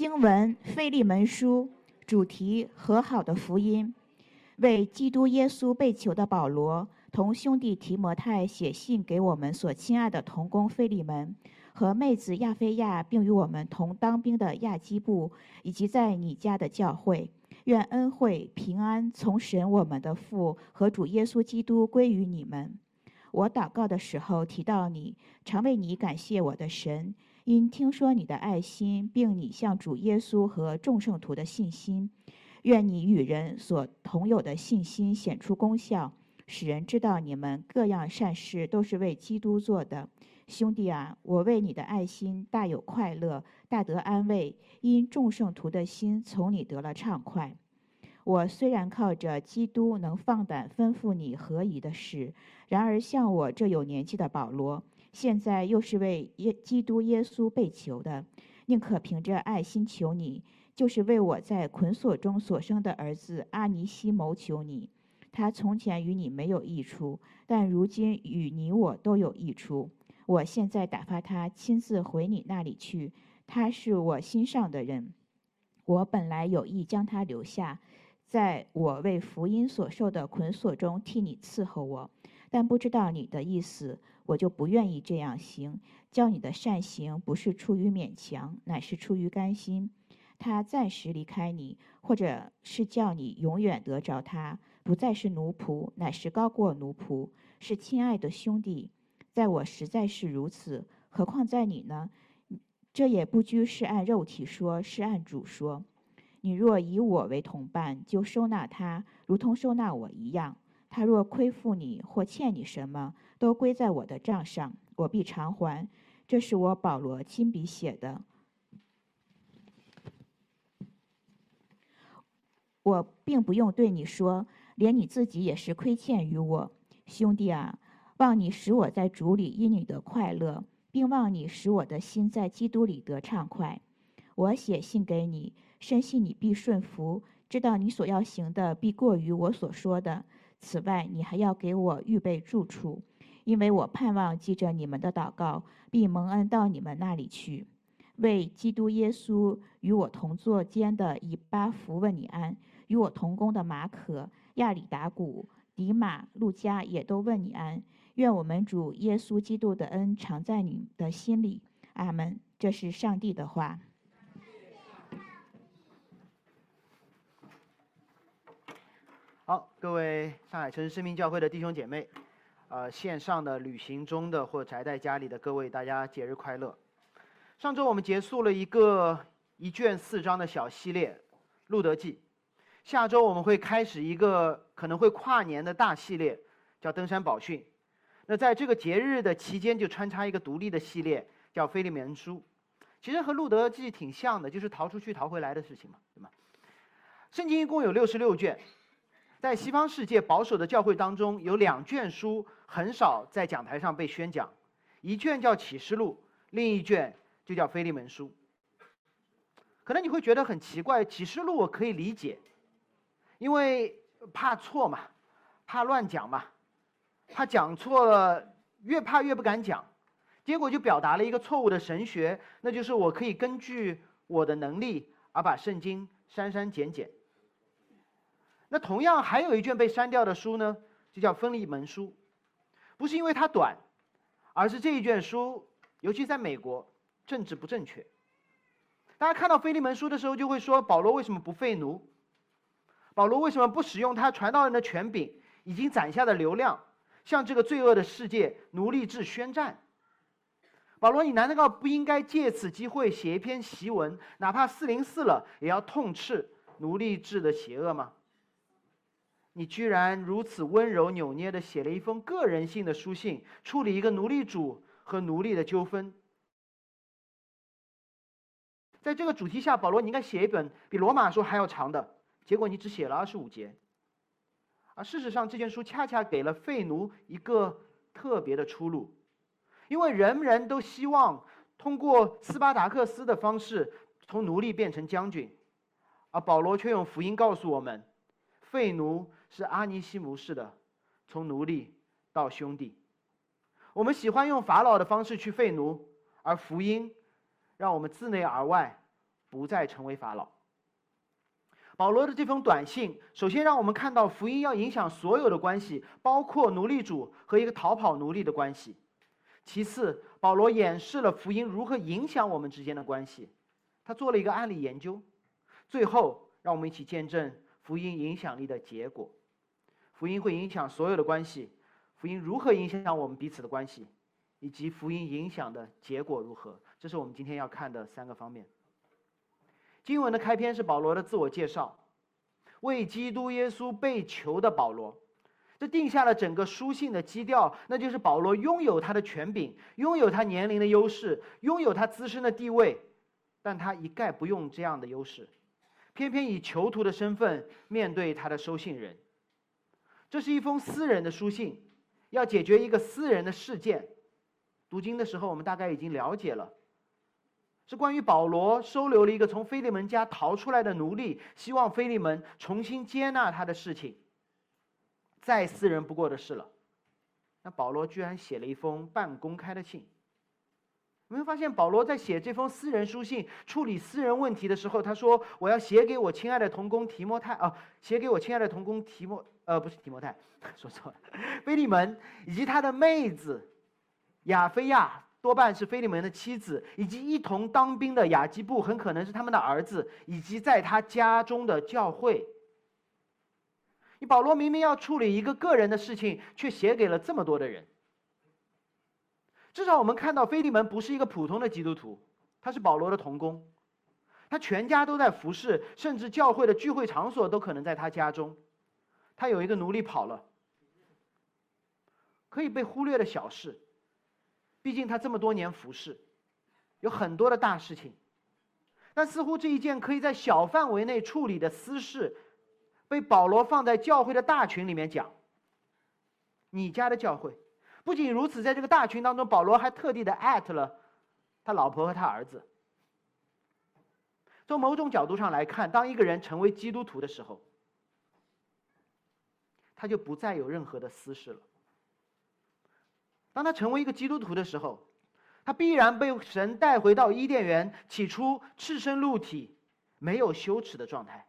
经文《腓利门书》，主题和好的福音，为基督耶稣被囚的保罗同兄弟提摩太写信给我们所亲爱的同工腓利门和妹子亚菲亚，并与我们同当兵的亚基布，以及在你家的教会。愿恩惠平安从神我们的父和主耶稣基督归于你们。我祷告的时候提到你，常为你感谢我的神，因听说你的爱心，并你向主耶稣和众圣徒的信心。愿你与人所同有的信心显出功效，使人知道你们各样善事都是为基督做的。兄弟啊，我为你的爱心大有快乐，大得安慰，因众圣徒的心从你得了畅快。我虽然靠着基督能放胆吩咐你何宜的事，然而像我这有年纪的保罗，现在又是为耶基督耶稣被囚的，宁可凭着爱心求你，就是为我在捆锁中所生的儿子阿尼西谋求你。他从前与你没有益处，但如今与你我都有益处。我现在打发他亲自回你那里去，他是我心上的人。我本来有意将他留下，在我为福音所受的捆锁中替你伺候我，但不知道你的意思，我就不愿意这样行。叫你的善行不是出于勉强，乃是出于甘心。他暂时离开你，或者是叫你永远得着他，不再是奴仆，乃是高过奴仆，是亲爱的兄弟。在我实在是如此，何况在你呢？这也不拘是按肉体说，是按主说。你若以我为同伴，就收纳他，如同收纳我一样。他若亏负你或欠你什么，都归在我的账上，我必偿还。这是我保罗亲笔写的。我并不用对你说，连你自己也是亏欠于我，兄弟啊。望你使我在主里因你得快乐，并望你使我的心在基督里得畅快。我写信给你，深信你必顺服，知道你所要行的必过于我所说的。此外，你还要给我预备住处，因为我盼望记着你们的祷告，并蒙恩到你们那里去。为基督耶稣与我同坐监的以巴弗问你安，与我同工的马可、亚里达古。迪马、路加也都问你安，愿我们主耶稣基督的恩常在你的心里。阿门。这是上帝的话。好，各位上海城市生命教会的弟兄姐妹，呃，线上的、旅行中的或宅在家里的各位，大家节日快乐。上周我们结束了一个一卷四章的小系列《路德记》。下周我们会开始一个可能会跨年的大系列，叫登山宝训。那在这个节日的期间，就穿插一个独立的系列，叫腓利门书。其实和路德记挺像的，就是逃出去、逃回来的事情嘛，对吗？圣经一共有六十六卷，在西方世界保守的教会当中，有两卷书很少在讲台上被宣讲，一卷叫启示录，另一卷就叫腓利门书。可能你会觉得很奇怪，启示录我可以理解。因为怕错嘛，怕乱讲嘛，怕讲错了，越怕越不敢讲，结果就表达了一个错误的神学，那就是我可以根据我的能力而把圣经删删减减。那同样还有一卷被删掉的书呢，就叫分离门书，不是因为它短，而是这一卷书，尤其在美国，政治不正确。大家看到腓利门书的时候，就会说保罗为什么不废奴？保罗为什么不使用他传道人的权柄，已经攒下的流量，向这个罪恶的世界奴隶制宣战？保罗，你难道不应该借此机会写一篇檄文，哪怕四零四了，也要痛斥奴隶制的邪恶吗？你居然如此温柔扭捏的写了一封个人性的书信，处理一个奴隶主和奴隶的纠纷。在这个主题下，保罗，你应该写一本比罗马书还要长的。结果你只写了二十五节，而事实上这卷书恰恰给了废奴一个特别的出路，因为人人都希望通过斯巴达克斯的方式从奴隶变成将军，而保罗却用福音告诉我们，废奴是阿尼西姆式的，从奴隶到兄弟。我们喜欢用法老的方式去废奴，而福音让我们自内而外不再成为法老。保罗的这封短信，首先让我们看到福音要影响所有的关系，包括奴隶主和一个逃跑奴隶的关系。其次，保罗演示了福音如何影响我们之间的关系，他做了一个案例研究。最后，让我们一起见证福音影响力的结果。福音会影响所有的关系，福音如何影响我们彼此的关系，以及福音影响的结果如何，这是我们今天要看的三个方面。经文的开篇是保罗的自我介绍，为基督耶稣被囚的保罗，这定下了整个书信的基调，那就是保罗拥有他的权柄，拥有他年龄的优势，拥有他自身的地位，但他一概不用这样的优势，偏偏以囚徒的身份面对他的收信人。这是一封私人的书信，要解决一个私人的事件。读经的时候，我们大概已经了解了。是关于保罗收留了一个从菲利门家逃出来的奴隶，希望菲利门重新接纳他的事情。再私人不过的事了。那保罗居然写了一封半公开的信。有没有发现，保罗在写这封私人书信、处理私人问题的时候，他说：“我要写给我亲爱的同工提摩太啊，写给我亲爱的同工提摩，呃，不是提摩太，说错了，菲利门以及他的妹子亚菲亚。”多半是菲利门的妻子，以及一同当兵的雅基布，很可能是他们的儿子，以及在他家中的教会。你保罗明明要处理一个个人的事情，却写给了这么多的人。至少我们看到菲利门不是一个普通的基督徒，他是保罗的童工，他全家都在服侍，甚至教会的聚会场所都可能在他家中。他有一个奴隶跑了，可以被忽略的小事。毕竟他这么多年服侍，有很多的大事情，但似乎这一件可以在小范围内处理的私事，被保罗放在教会的大群里面讲。你家的教会，不仅如此，在这个大群当中，保罗还特地的艾特了他老婆和他儿子。从某种角度上来看，当一个人成为基督徒的时候，他就不再有任何的私事了。当他成为一个基督徒的时候，他必然被神带回到伊甸园起初赤身露体、没有羞耻的状态，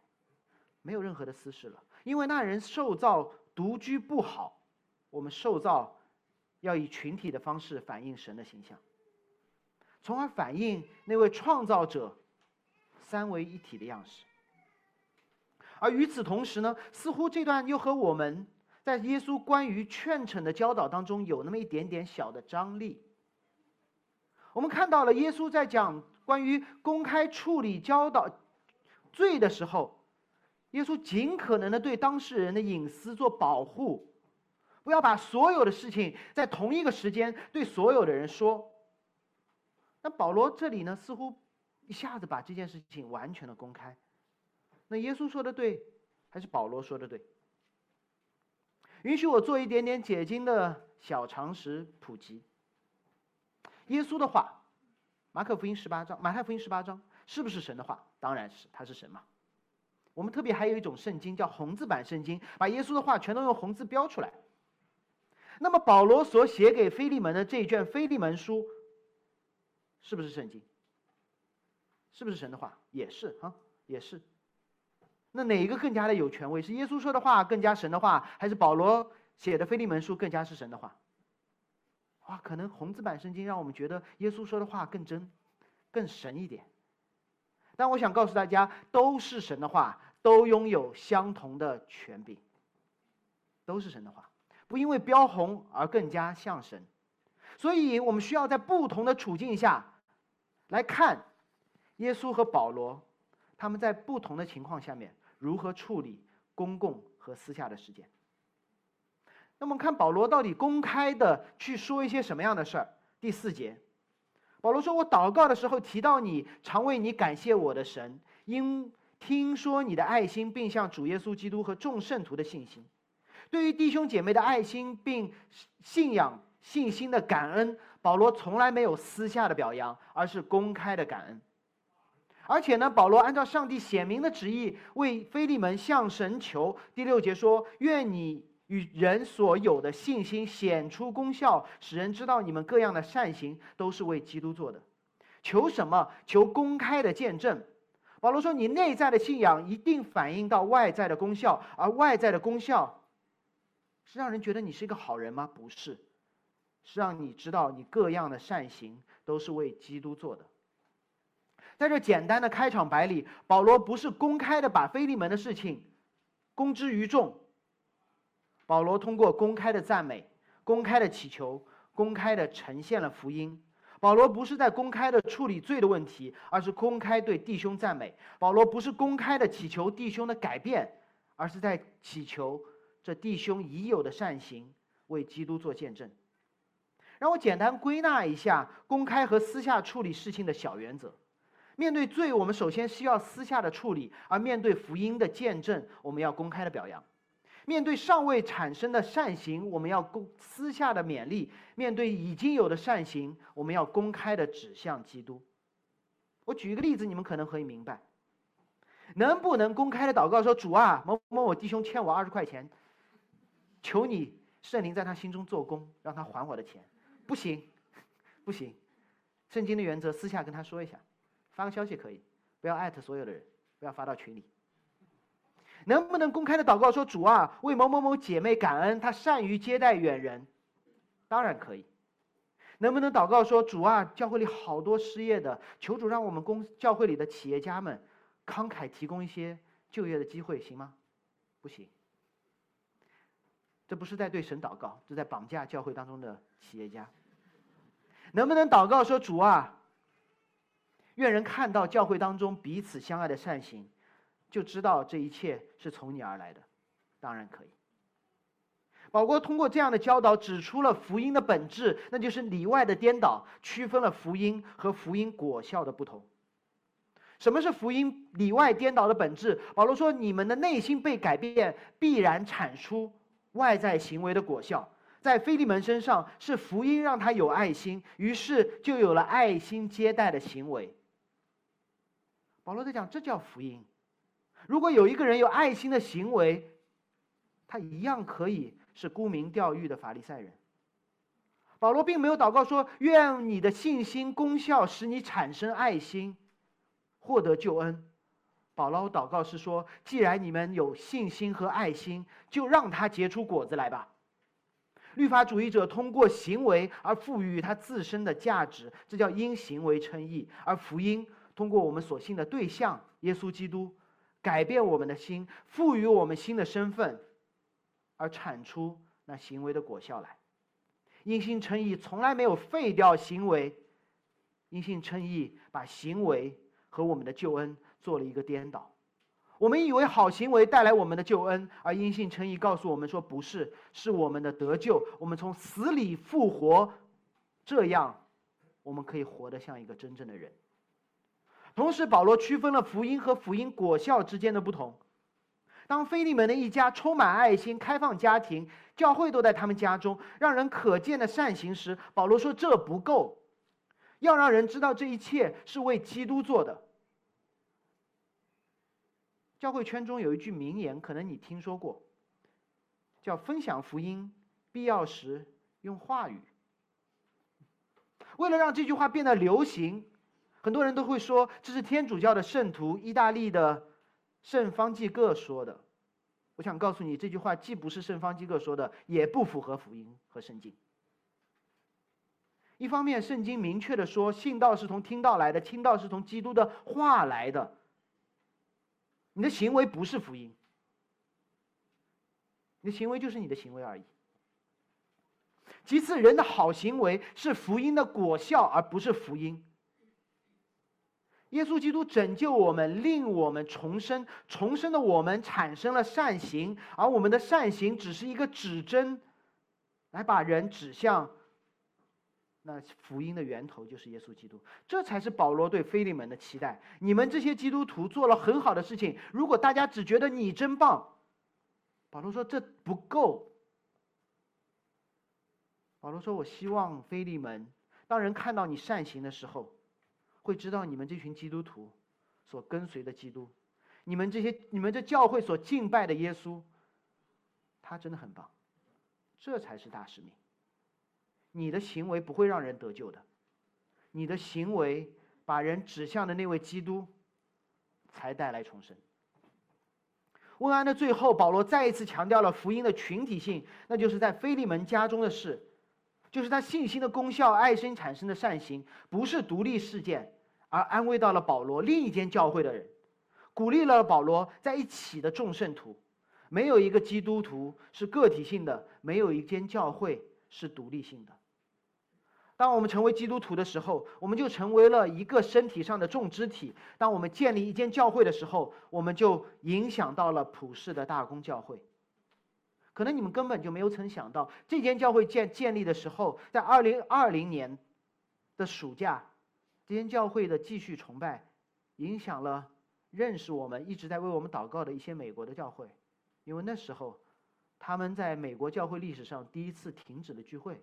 没有任何的私事了。因为那人受造独居不好，我们受造要以群体的方式反映神的形象，从而反映那位创造者三位一体的样式。而与此同时呢，似乎这段又和我们。在耶稣关于劝惩的教导当中，有那么一点点小的张力。我们看到了耶稣在讲关于公开处理教导罪的时候，耶稣尽可能的对当事人的隐私做保护，不要把所有的事情在同一个时间对所有的人说。那保罗这里呢，似乎一下子把这件事情完全的公开。那耶稣说的对，还是保罗说的对？允许我做一点点解经的小常识普及。耶稣的话，马可福音十八章，马太福音十八章，是不是神的话？当然是，他是神嘛。我们特别还有一种圣经叫红字版圣经，把耶稣的话全都用红字标出来。那么保罗所写给腓利门的这一卷腓利门书，是不是圣经？是不是神的话？也是啊，也是。那哪一个更加的有权威？是耶稣说的话更加神的话，还是保罗写的腓利门书更加是神的话？哇，可能红字版圣经让我们觉得耶稣说的话更真、更神一点。但我想告诉大家，都是神的话，都拥有相同的权柄，都是神的话，不因为标红而更加像神。所以我们需要在不同的处境下来看耶稣和保罗，他们在不同的情况下面。如何处理公共和私下的事件？那么看保罗到底公开的去说一些什么样的事儿？第四节，保罗说：“我祷告的时候提到你，常为你感谢我的神，因听说你的爱心，并向主耶稣基督和众圣徒的信心。对于弟兄姐妹的爱心并信仰信心的感恩，保罗从来没有私下的表扬，而是公开的感恩。”而且呢，保罗按照上帝显明的旨意为菲利门向神求。第六节说：“愿你与人所有的信心显出功效，使人知道你们各样的善行都是为基督做的。求什么？求公开的见证。保罗说：“你内在的信仰一定反映到外在的功效，而外在的功效是让人觉得你是一个好人吗？不是，是让你知道你各样的善行都是为基督做的。”在这简单的开场白里，保罗不是公开的把菲利门的事情公之于众，保罗通过公开的赞美、公开的祈求、公开的呈现了福音。保罗不是在公开的处理罪的问题，而是公开对弟兄赞美。保罗不是公开的祈求弟兄的改变，而是在祈求这弟兄已有的善行为基督做见证。让我简单归纳一下公开和私下处理事情的小原则。面对罪，我们首先需要私下的处理；而面对福音的见证，我们要公开的表扬。面对尚未产生的善行，我们要公私下的勉励；面对已经有的善行，我们要公开的指向基督。我举一个例子，你们可能可以明白：能不能公开的祷告说：“主啊，某某某弟兄欠我二十块钱，求你圣灵在他心中做工，让他还我的钱。”不行，不行。圣经的原则，私下跟他说一下。发个消息可以，不要艾特所有的人，不要发到群里。能不能公开的祷告说主啊，为某某某姐妹感恩，她善于接待远人？当然可以。能不能祷告说主啊，教会里好多失业的，求主让我们公教会里的企业家们慷慨提供一些就业的机会，行吗？不行。这不是在对神祷告，这在绑架教会当中的企业家。能不能祷告说主啊？愿人看到教会当中彼此相爱的善行，就知道这一切是从你而来的。当然可以。宝哥通过这样的教导，指出了福音的本质，那就是里外的颠倒，区分了福音和福音果效的不同。什么是福音里外颠倒的本质？保罗说：“你们的内心被改变，必然产出外在行为的果效。”在菲利门身上，是福音让他有爱心，于是就有了爱心接待的行为。保罗在讲，这叫福音。如果有一个人有爱心的行为，他一样可以是沽名钓誉的法利赛人。保罗并没有祷告说：“愿你的信心功效使你产生爱心，获得救恩。”保罗祷告是说：“既然你们有信心和爱心，就让它结出果子来吧。”律法主义者通过行为而赋予他自身的价值，这叫因行为称义，而福音。通过我们所信的对象耶稣基督，改变我们的心，赋予我们新的身份，而产出那行为的果效来。因信称义从来没有废掉行为，因信称义把行为和我们的救恩做了一个颠倒。我们以为好行为带来我们的救恩，而因信称义告诉我们说不是，是我们的得救。我们从死里复活，这样我们可以活得像一个真正的人。同时，保罗区分了福音和福音果效之间的不同。当菲利门的一家充满爱心、开放家庭，教会都在他们家中，让人可见的善行时，保罗说这不够，要让人知道这一切是为基督做的。教会圈中有一句名言，可能你听说过，叫“分享福音，必要时用话语”。为了让这句话变得流行。很多人都会说这是天主教的圣徒意大利的圣方济各说的。我想告诉你，这句话既不是圣方济各说的，也不符合福音和圣经。一方面，圣经明确的说，信道是从听道来的，听道是从基督的话来的。你的行为不是福音，你的行为就是你的行为而已。其次，人的好行为是福音的果效，而不是福音。耶稣基督拯救我们，令我们重生。重生的我们产生了善行，而我们的善行只是一个指针，来把人指向那福音的源头，就是耶稣基督。这才是保罗对菲利门的期待。你们这些基督徒做了很好的事情，如果大家只觉得你真棒，保罗说这不够。保罗说：“我希望菲利门，当人看到你善行的时候。”会知道你们这群基督徒所跟随的基督，你们这些你们这教会所敬拜的耶稣，他真的很棒，这才是大使命。你的行为不会让人得救的，你的行为把人指向的那位基督，才。带来重生。问安的最后，保罗再一次强调了福音的群体性，那就是在菲利门家中的事，就是他信心的功效、爱心产生的善行，不是独立事件，而安慰到了保罗另一间教会的人，鼓励了保罗在一起的众圣徒。没有一个基督徒是个体性的，没有一间教会是独立性的。当我们成为基督徒的时候，我们就成为了一个身体上的众肢体。当我们建立一间教会的时候，我们就影响到了普世的大公教会。可能你们根本就没有曾想到，这间教会建建立的时候，在二零二零年的暑假，这间教会的继续崇拜，影响了认识我们、一直在为我们祷告的一些美国的教会，因为那时候，他们在美国教会历史上第一次停止了聚会。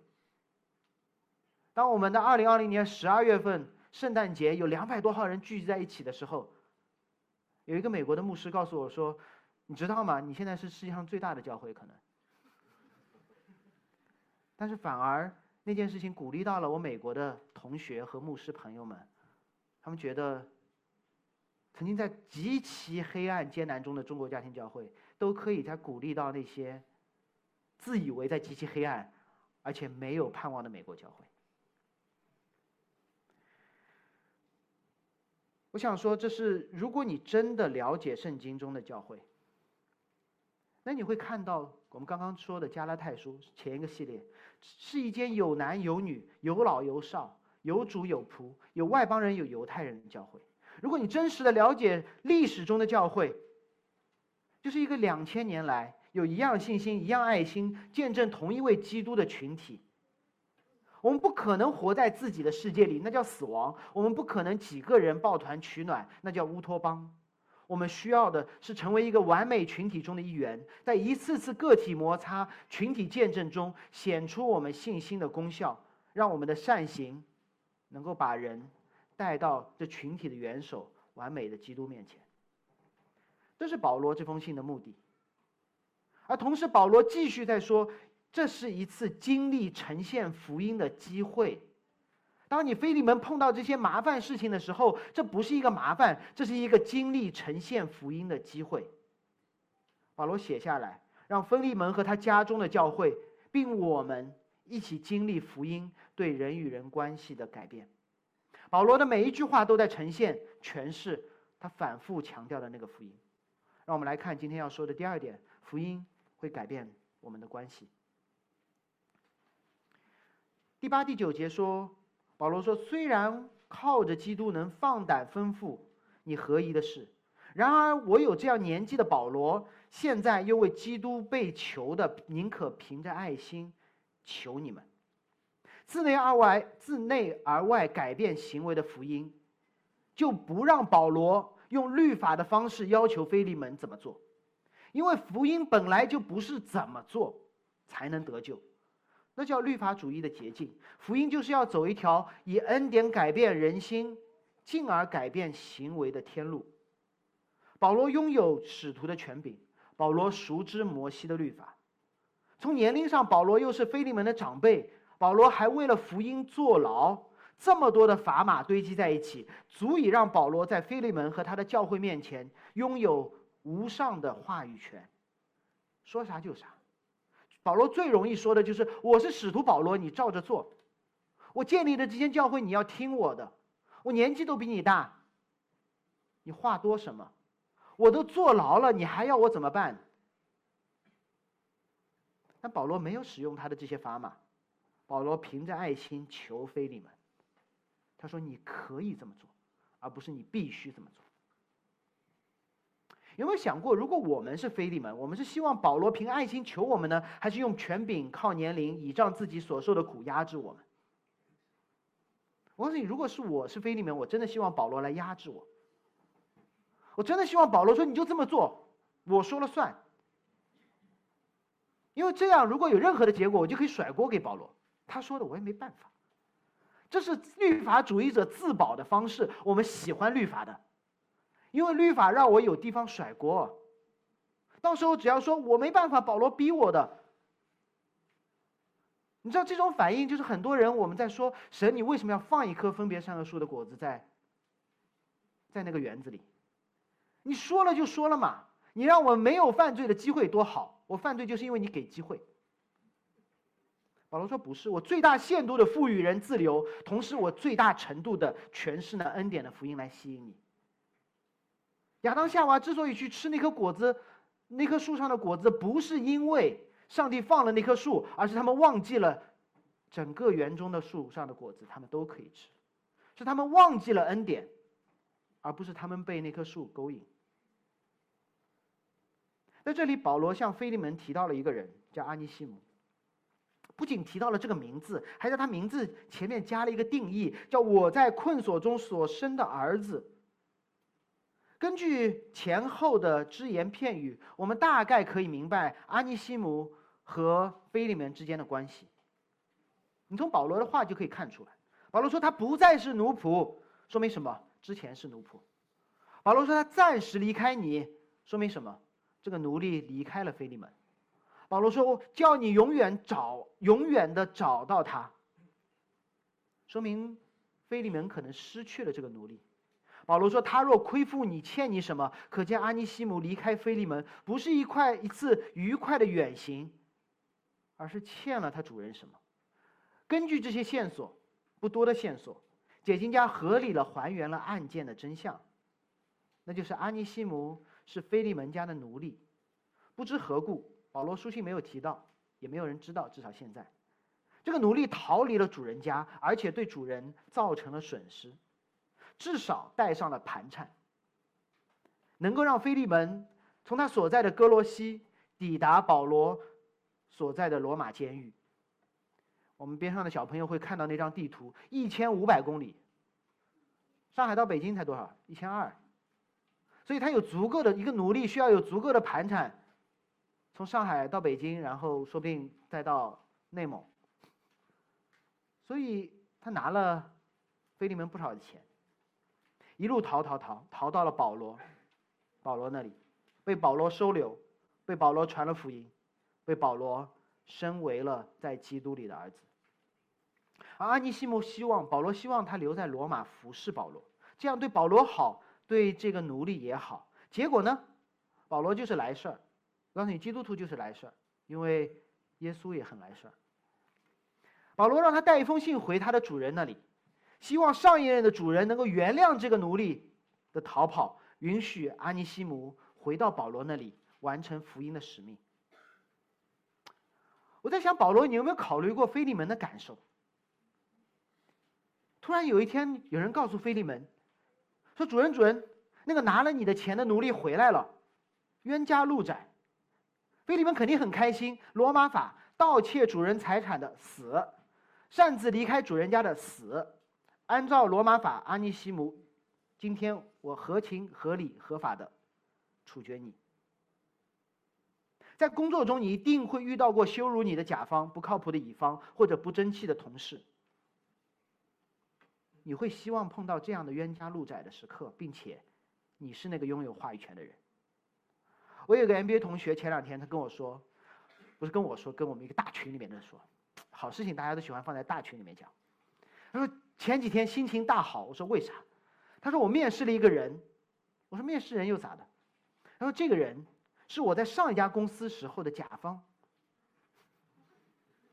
当我们的二零二零年十二月份圣诞节有两百多号人聚集在一起的时候，有一个美国的牧师告诉我说：“你知道吗？你现在是世界上最大的教会，可能。”但是反而那件事情鼓励到了我美国的同学和牧师朋友们，他们觉得，曾经在极其黑暗艰难中的中国家庭教会，都可以在鼓励到那些自以为在极其黑暗，而且没有盼望的美国教会。我想说，这是如果你真的了解圣经中的教会，那你会看到我们刚刚说的加拉太书前一个系列，是一间有男有女、有老有少、有主有仆、有外邦人有犹太人的教会。如果你真实的了解历史中的教会，就是一个两千年来有一样信心、一样爱心、见证同一位基督的群体。我们不可能活在自己的世界里，那叫死亡；我们不可能几个人抱团取暖，那叫乌托邦。我们需要的是成为一个完美群体中的一员，在一次次个体摩擦、群体见证中显出我们信心的功效，让我们的善行能够把人带到这群体的元首——完美的基督面前。这是保罗这封信的目的。而同时，保罗继续在说。这是一次经历呈现福音的机会。当你非利门碰到这些麻烦事情的时候，这不是一个麻烦，这是一个经历呈现福音的机会。保罗写下来，让菲利门和他家中的教会，并我们一起经历福音对人与人关系的改变。保罗的每一句话都在呈现、诠释他反复强调的那个福音。让我们来看今天要说的第二点：福音会改变我们的关系。第八、第九节说，保罗说：“虽然靠着基督能放胆吩咐你合宜的事，然而我有这样年纪的保罗，现在又为基督被囚的，宁可凭着爱心求你们，自内而外、自内而外改变行为的福音，就不让保罗用律法的方式要求菲利门怎么做，因为福音本来就不是怎么做才能得救。”那叫律法主义的捷径，福音就是要走一条以恩典改变人心，进而改变行为的天路。保罗拥有使徒的权柄，保罗熟知摩西的律法。从年龄上，保罗又是菲利门的长辈，保罗还为了福音坐牢。这么多的砝码堆积在一起，足以让保罗在菲利门和他的教会面前拥有无上的话语权，说啥就啥。保罗最容易说的就是：“我是使徒保罗，你照着做。我建立的这间教会，你要听我的。我年纪都比你大，你话多什么？我都坐牢了，你还要我怎么办？”但保罗没有使用他的这些砝码，保罗凭着爱心求非利门，他说：“你可以这么做，而不是你必须这么做。”有没有想过，如果我们是菲利门，我们是希望保罗凭爱心求我们呢，还是用权柄靠年龄倚仗自己所受的苦压制我们？我告诉你，如果是我是菲利门，我真的希望保罗来压制我。我真的希望保罗说你就这么做，我说了算。因为这样，如果有任何的结果，我就可以甩锅给保罗。他说的我也没办法。这是律法主义者自保的方式。我们喜欢律法的。因为律法让我有地方甩锅，到时候只要说我没办法，保罗逼我的。你知道这种反应就是很多人我们在说神，你为什么要放一颗分别善恶树的果子在，在那个园子里？你说了就说了嘛，你让我没有犯罪的机会多好，我犯罪就是因为你给机会。保罗说不是，我最大限度的赋予人自由，同时我最大程度的诠释了恩典的福音来吸引你。亚当夏娃之所以去吃那颗果子，那棵树上的果子，不是因为上帝放了那棵树，而是他们忘记了整个园中的树上的果子他们都可以吃，是他们忘记了恩典，而不是他们被那棵树勾引。在这里，保罗向菲利门提到了一个人，叫阿尼西姆。不仅提到了这个名字，还在他名字前面加了一个定义，叫我在困锁中所生的儿子。根据前后的只言片语，我们大概可以明白阿尼西姆和菲利门之间的关系。你从保罗的话就可以看出来，保罗说他不再是奴仆，说明什么？之前是奴仆。保罗说他暂时离开你，说明什么？这个奴隶离开了菲利门。保罗说：“叫你永远找，永远的找到他。”说明菲利门可能失去了这个奴隶。保罗说：“他若亏负你，欠你什么？”可见阿尼西姆离开菲利门不是一块一次愉快的远行，而是欠了他主人什么。根据这些线索，不多的线索，解经家合理了还原了案件的真相，那就是阿尼西姆是菲利门家的奴隶，不知何故。保罗书信没有提到，也没有人知道。至少现在，这个奴隶逃离了主人家，而且对主人造成了损失，至少带上了盘缠，能够让菲利门从他所在的哥罗西抵达保罗所在的罗马监狱。我们边上的小朋友会看到那张地图，一千五百公里，上海到北京才多少？一千二，所以他有足够的一个奴隶，需要有足够的盘缠。从上海到北京，然后说不定再到内蒙，所以他拿了菲利门不少的钱，一路逃逃逃逃到了保罗，保罗那里，被保罗收留，被保罗传了福音，被保罗升为了在基督里的儿子。而阿尼西姆希望保罗希望他留在罗马服侍保罗，这样对保罗好，对这个奴隶也好。结果呢，保罗就是来事儿。告诉你，基督徒就是来事儿，因为耶稣也很来事儿。保罗让他带一封信回他的主人那里，希望上一任的主人能够原谅这个奴隶的逃跑，允许阿尼西姆回到保罗那里完成福音的使命。我在想，保罗，你有没有考虑过菲利门的感受？突然有一天，有人告诉菲利门，说：“主人，主人，那个拿了你的钱的奴隶回来了，冤家路窄。”菲利门肯定很开心。罗马法盗窃主人财产的死，擅自离开主人家的死，按照罗马法，阿尼西姆，今天我合情合理合法的处决你。在工作中，你一定会遇到过羞辱你的甲方、不靠谱的乙方或者不争气的同事。你会希望碰到这样的冤家路窄的时刻，并且你是那个拥有话语权的人。我有个 MBA 同学，前两天他跟我说，不是跟我说，跟我们一个大群里面的人说，好事情大家都喜欢放在大群里面讲。他说前几天心情大好，我说为啥？他说我面试了一个人，我说面试人又咋的？他说这个人是我在上一家公司时候的甲方，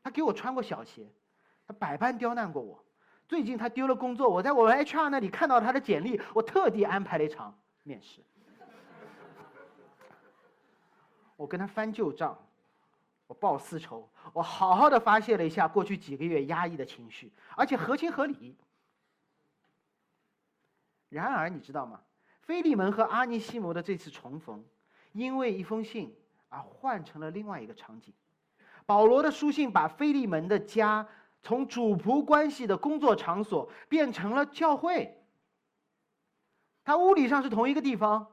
他给我穿过小鞋，他百般刁难过我。最近他丢了工作，我在我 HR 那里看到他的简历，我特地安排了一场面试。我跟他翻旧账，我报私仇，我好好的发泄了一下过去几个月压抑的情绪，而且合情合理。然而，你知道吗？菲利门和阿尼西摩的这次重逢，因为一封信而换成了另外一个场景。保罗的书信把菲利门的家从主仆关系的工作场所变成了教会。他物理上是同一个地方。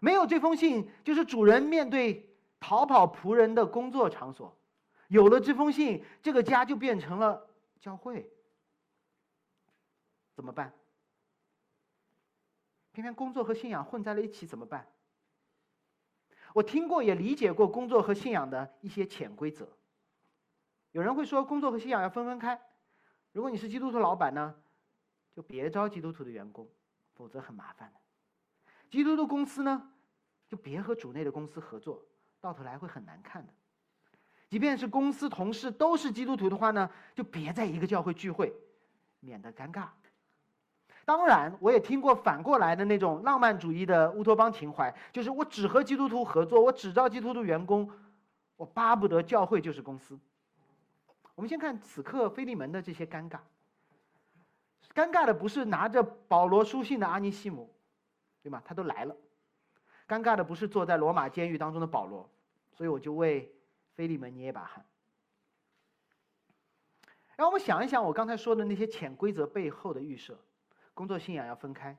没有这封信，就是主人面对逃跑仆人的工作场所；有了这封信，这个家就变成了教会。怎么办？偏偏工作和信仰混在了一起，怎么办？我听过也理解过工作和信仰的一些潜规则。有人会说，工作和信仰要分分开。如果你是基督徒老板呢，就别招基督徒的员工，否则很麻烦的。基督的公司呢，就别和主内的公司合作，到头来会很难看的。即便是公司同事都是基督徒的话呢，就别在一个教会聚会，免得尴尬。当然，我也听过反过来的那种浪漫主义的乌托邦情怀，就是我只和基督徒合作，我只招基督徒员工，我巴不得教会就是公司。我们先看此刻菲利门的这些尴尬。尴尬的不是拿着保罗书信的阿尼西姆，对吗？他都来了。尴尬的不是坐在罗马监狱当中的保罗，所以我就为菲利门捏一把汗。让我们想一想我刚才说的那些潜规则背后的预设。工作信仰要分开，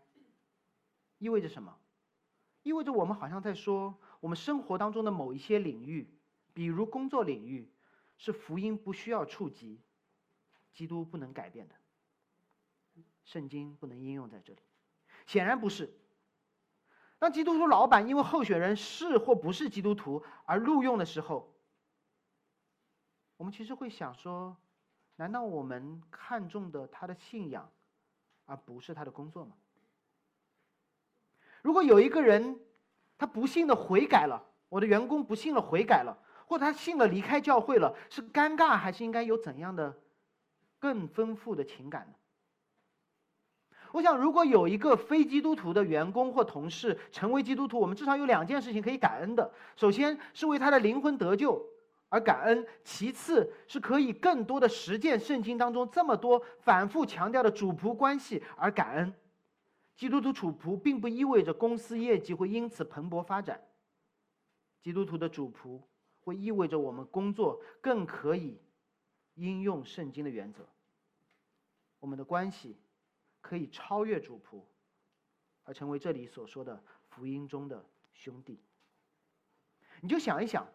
意味着什么？意味着我们好像在说，我们生活当中的某一些领域，比如工作领域，是福音不需要触及，基督不能改变的，圣经不能应用在这里。显然不是。当基督徒老板因为候选人是或不是基督徒而录用的时候，我们其实会想说：难道我们看重的他的信仰？而不是他的工作吗？如果有一个人，他不幸的悔改了，我的员工不幸的悔改了，或者他信了离开教会了，是尴尬还是应该有怎样的更丰富的情感呢？我想，如果有一个非基督徒的员工或同事成为基督徒，我们至少有两件事情可以感恩的：首先是为他的灵魂得救。而感恩，其次是可以更多的实践圣经当中这么多反复强调的主仆关系而感恩。基督徒主仆并不意味着公司业绩会因此蓬勃发展。基督徒的主仆会意味着我们工作更可以应用圣经的原则。我们的关系可以超越主仆，而成为这里所说的福音中的兄弟。你就想一想。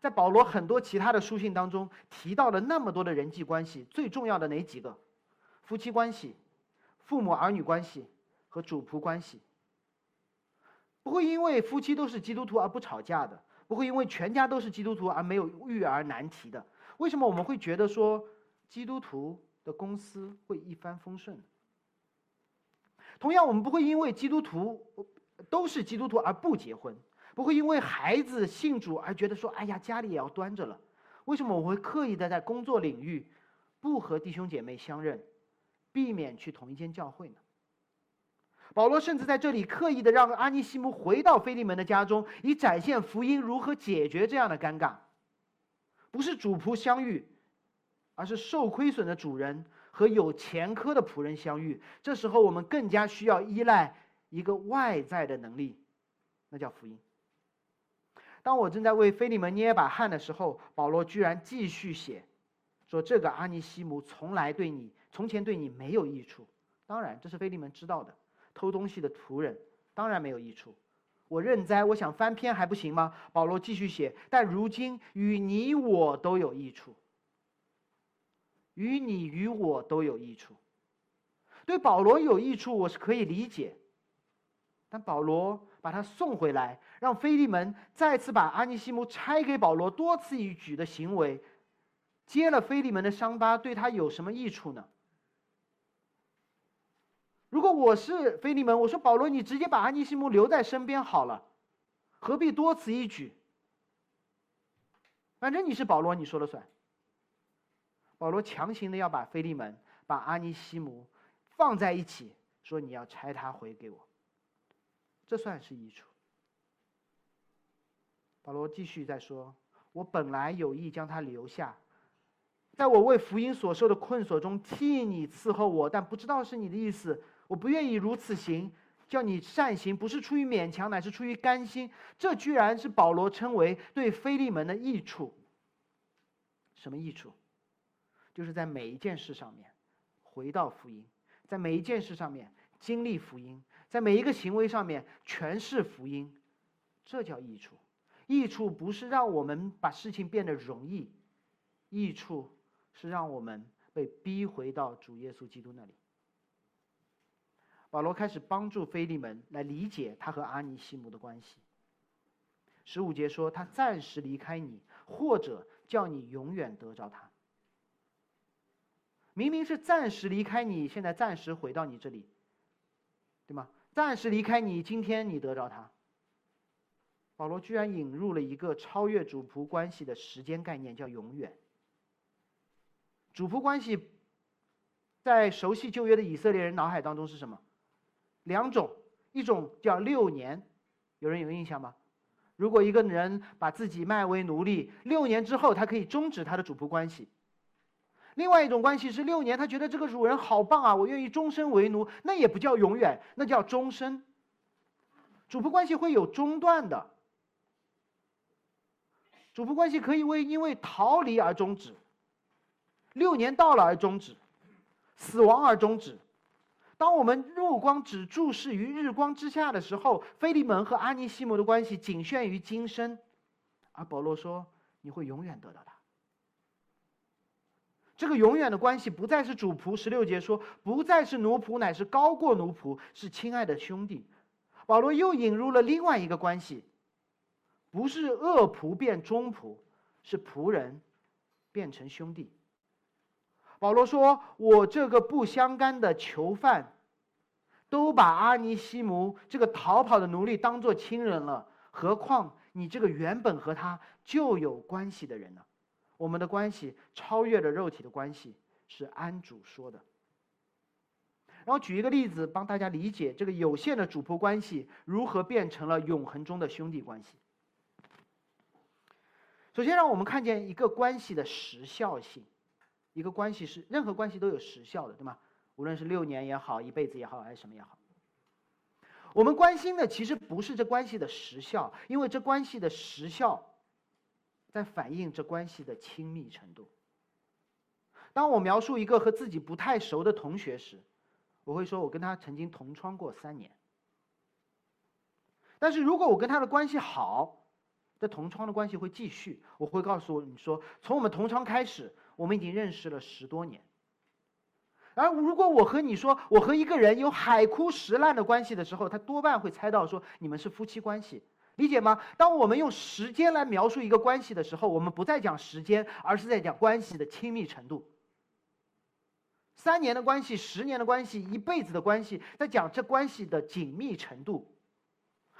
在保罗很多其他的书信当中提到了那么多的人际关系，最重要的哪几个？夫妻关系、父母儿女关系和主仆关系。不会因为夫妻都是基督徒而不吵架的，不会因为全家都是基督徒而没有育儿难题的。为什么我们会觉得说基督徒的公司会一帆风顺？同样，我们不会因为基督徒都是基督徒而不结婚。不会因为孩子信主而觉得说：“哎呀，家里也要端着了。”为什么我会刻意的在工作领域不和弟兄姐妹相认，避免去同一间教会呢？保罗甚至在这里刻意的让阿尼西姆回到菲利门的家中，以展现福音如何解决这样的尴尬。不是主仆相遇，而是受亏损的主人和有前科的仆人相遇。这时候我们更加需要依赖一个外在的能力，那叫福音。当我正在为菲利门捏把汗的时候，保罗居然继续写，说这个阿尼西姆从来对你从前对你没有益处。当然，这是菲利门知道的。偷东西的仆人当然没有益处。我认栽，我想翻篇还不行吗？保罗继续写，但如今与你我都有益处。与你与我都有益处。对保罗有益处，我是可以理解。但保罗。把他送回来，让菲利门再次把阿尼西姆拆给保罗，多此一举的行为，揭了菲利门的伤疤，对他有什么益处呢？如果我是菲利门，我说保罗，你直接把阿尼西姆留在身边好了，何必多此一举？反正你是保罗，你说了算。保罗强行的要把菲利门、把阿尼西姆放在一起，说你要拆他回给我。这算是益处。保罗继续在说：“我本来有意将他留下，在我为福音所受的困锁中替你伺候我，但不知道是你的意思。我不愿意如此行，叫你善行，不是出于勉强，乃是出于甘心。这居然是保罗称为对菲利门的益处。什么益处？就是在每一件事上面回到福音，在每一件事上面经历福音。”在每一个行为上面全是福音，这叫益处。益处不是让我们把事情变得容易，益处是让我们被逼回到主耶稣基督那里。保罗开始帮助菲利门来理解他和阿尼西姆的关系。十五节说他暂时离开你，或者叫你永远得着他。明明是暂时离开你，现在暂时回到你这里，对吗？暂时离开你，今天你得着他。保罗居然引入了一个超越主仆关系的时间概念，叫永远。主仆关系在熟悉旧约的以色列人脑海当中是什么？两种，一种叫六年，有人有印象吗？如果一个人把自己卖为奴隶，六年之后他可以终止他的主仆关系。另外一种关系是六年，他觉得这个主人好棒啊，我愿意终身为奴，那也不叫永远，那叫终身。主仆关系会有中断的。主仆关系可以为因为逃离而终止，六年到了而终止，死亡而终止。当我们目光只注视于日光之下的时候，菲利门和阿尼西姆的关系仅限于今生，而保罗说你会永远得到他。这个永远的关系不再是主仆，十六节说不再是奴仆，乃是高过奴仆，是亲爱的兄弟。保罗又引入了另外一个关系。不是恶仆变忠仆，是仆人变成兄弟。保罗说：“我这个不相干的囚犯，都把阿尼西姆这个逃跑的奴隶当做亲人了，何况你这个原本和他就有关系的人呢？我们的关系超越了肉体的关系，是安主说的。然后举一个例子，帮大家理解这个有限的主仆关系如何变成了永恒中的兄弟关系。”首先，让我们看见一个关系的时效性。一个关系是任何关系都有时效的，对吗？无论是六年也好，一辈子也好，还是什么也好。我们关心的其实不是这关系的时效，因为这关系的时效在反映这关系的亲密程度。当我描述一个和自己不太熟的同学时，我会说我跟他曾经同窗过三年。但是如果我跟他的关系好，这同窗的关系会继续。我会告诉你说，从我们同窗开始，我们已经认识了十多年。而如果我和你说，我和一个人有海枯石烂的关系的时候，他多半会猜到说你们是夫妻关系，理解吗？当我们用时间来描述一个关系的时候，我们不再讲时间，而是在讲关系的亲密程度。三年的关系，十年的关系，一辈子的关系，在讲这关系的紧密程度。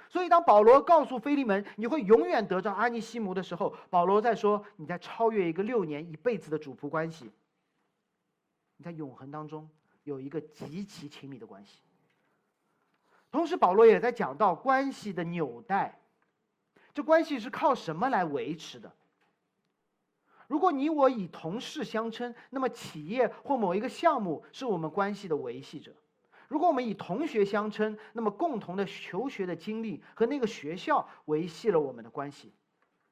所以，当保罗告诉菲利门你会永远得着阿尼西姆的时候，保罗在说你在超越一个六年一辈子的主仆关系，你在永恒当中有一个极其亲密的关系。同时，保罗也在讲到关系的纽带，这关系是靠什么来维持的？如果你我以同事相称，那么企业或某一个项目是我们关系的维系者。如果我们以同学相称，那么共同的求学的经历和那个学校维系了我们的关系；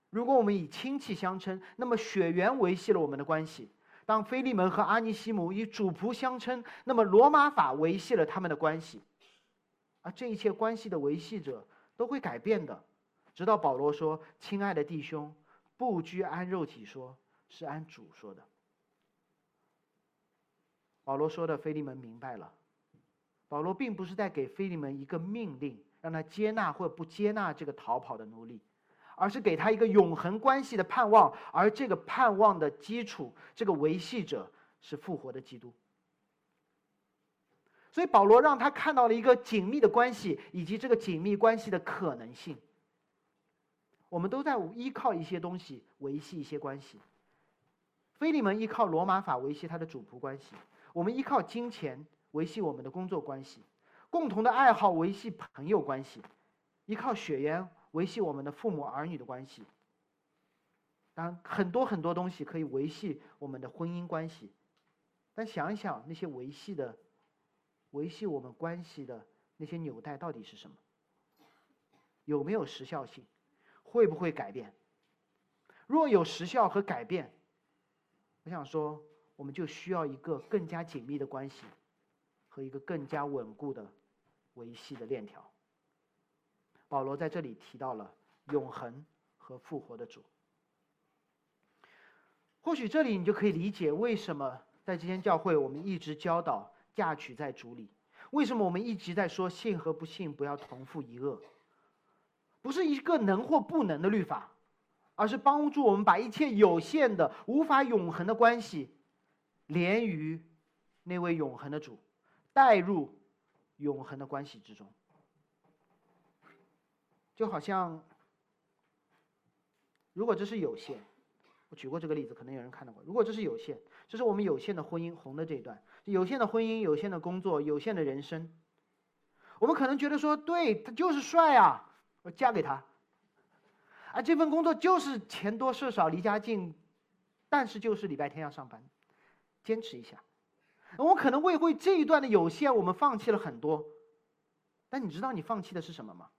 如果我们以亲戚相称，那么血缘维系了我们的关系。当菲利门和阿尼西姆以主仆相称，那么罗马法维系了他们的关系。而这一切关系的维系者都会改变的，直到保罗说：“亲爱的弟兄，不拘按肉体说，是按主说的。”保罗说的，菲利门明白了。保罗并不是在给菲利门一个命令，让他接纳或不接纳这个逃跑的奴隶，而是给他一个永恒关系的盼望，而这个盼望的基础，这个维系者是复活的基督。所以保罗让他看到了一个紧密的关系，以及这个紧密关系的可能性。我们都在依靠一些东西维系一些关系。菲利门依靠罗马法维系他的主仆关系，我们依靠金钱。维系我们的工作关系，共同的爱好维系朋友关系，依靠血缘维系我们的父母儿女的关系。当然，很多很多东西可以维系我们的婚姻关系，但想一想那些维系的、维系我们关系的那些纽带到底是什么？有没有时效性？会不会改变？若有时效和改变，我想说，我们就需要一个更加紧密的关系。和一个更加稳固的维系的链条。保罗在这里提到了永恒和复活的主。或许这里你就可以理解为什么在这间教会我们一直教导嫁娶在主里，为什么我们一直在说信和不信不要同父一恶，不是一个能或不能的律法，而是帮助我们把一切有限的、无法永恒的关系连于那位永恒的主。带入永恒的关系之中。就好像，如果这是有限，我举过这个例子，可能有人看到过。如果这是有限，这是我们有限的婚姻，红的这一段，有限的婚姻，有限的工作，有限的人生，我们可能觉得说，对他就是帅啊，我嫁给他。啊，这份工作就是钱多事少，离家近，但是就是礼拜天要上班，坚持一下。我可能为会这一段的有限，我们放弃了很多。但你知道你放弃的是什么吗？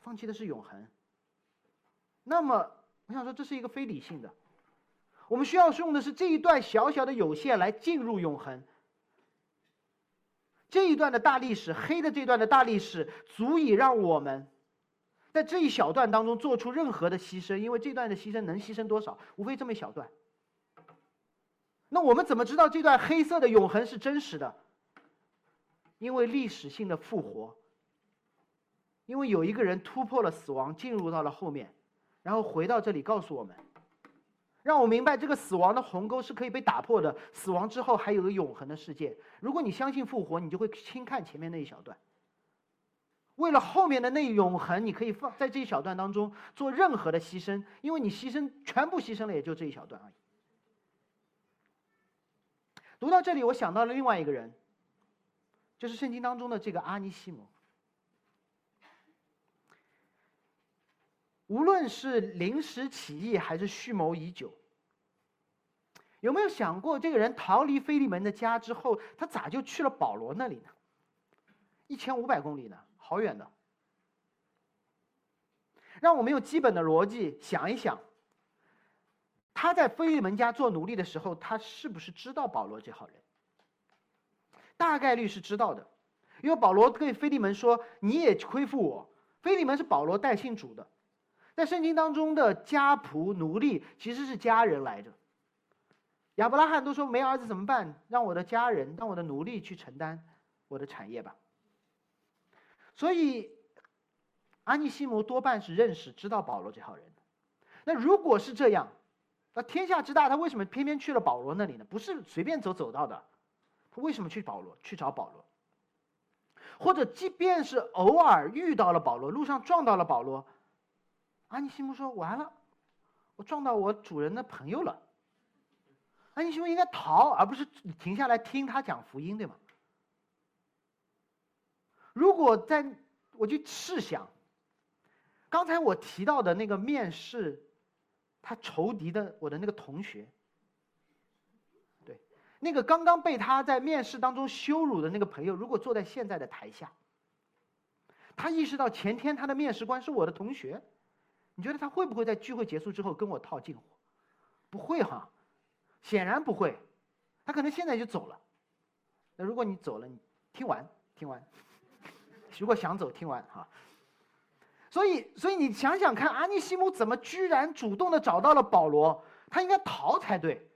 放弃的是永恒。那么，我想说，这是一个非理性的。我们需要用的是这一段小小的有限来进入永恒。这一段的大历史，黑的这段的大历史，足以让我们在这一小段当中做出任何的牺牲，因为这段的牺牲能牺牲多少？无非这么一小段。那我们怎么知道这段黑色的永恒是真实的？因为历史性的复活。因为有一个人突破了死亡，进入到了后面，然后回到这里告诉我们，让我明白这个死亡的鸿沟是可以被打破的。死亡之后还有个永恒的世界。如果你相信复活，你就会轻看前面那一小段。为了后面的那永恒，你可以放在这一小段当中做任何的牺牲，因为你牺牲全部牺牲了，也就这一小段而已。读到这里，我想到了另外一个人，就是圣经当中的这个阿尼西姆。无论是临时起意还是蓄谋已久，有没有想过这个人逃离菲利门的家之后，他咋就去了保罗那里呢？一千五百公里呢，好远的。让我们用基本的逻辑想一想，他在菲利门家做奴隶的时候，他是不是知道保罗这号人？大概率是知道的，因为保罗对菲利门说：“你也恢复我。”菲利门是保罗带信主的。在圣经当中的家仆奴隶其实是家人来着。亚伯拉罕都说没儿子怎么办？让我的家人，让我的奴隶去承担我的产业吧。所以，阿尼西姆多半是认识、知道保罗这号人的。那如果是这样，那天下之大，他为什么偏偏去了保罗那里呢？不是随便走走到的，他为什么去保罗？去找保罗？或者即便是偶尔遇到了保罗，路上撞到了保罗。安尼西姆说：“完了，我撞到我主人的朋友了。”安尼西姆应该逃，而不是停下来听他讲福音，对吗？如果在，我就试想，刚才我提到的那个面试他仇敌的我的那个同学，对，那个刚刚被他在面试当中羞辱的那个朋友，如果坐在现在的台下，他意识到前天他的面试官是我的同学。你觉得他会不会在聚会结束之后跟我套近乎？不会哈，显然不会。他可能现在就走了。那如果你走了，你听完听完，如果想走，听完哈。所以，所以你想想看，阿尼西姆怎么居然主动的找到了保罗？他应该逃才对，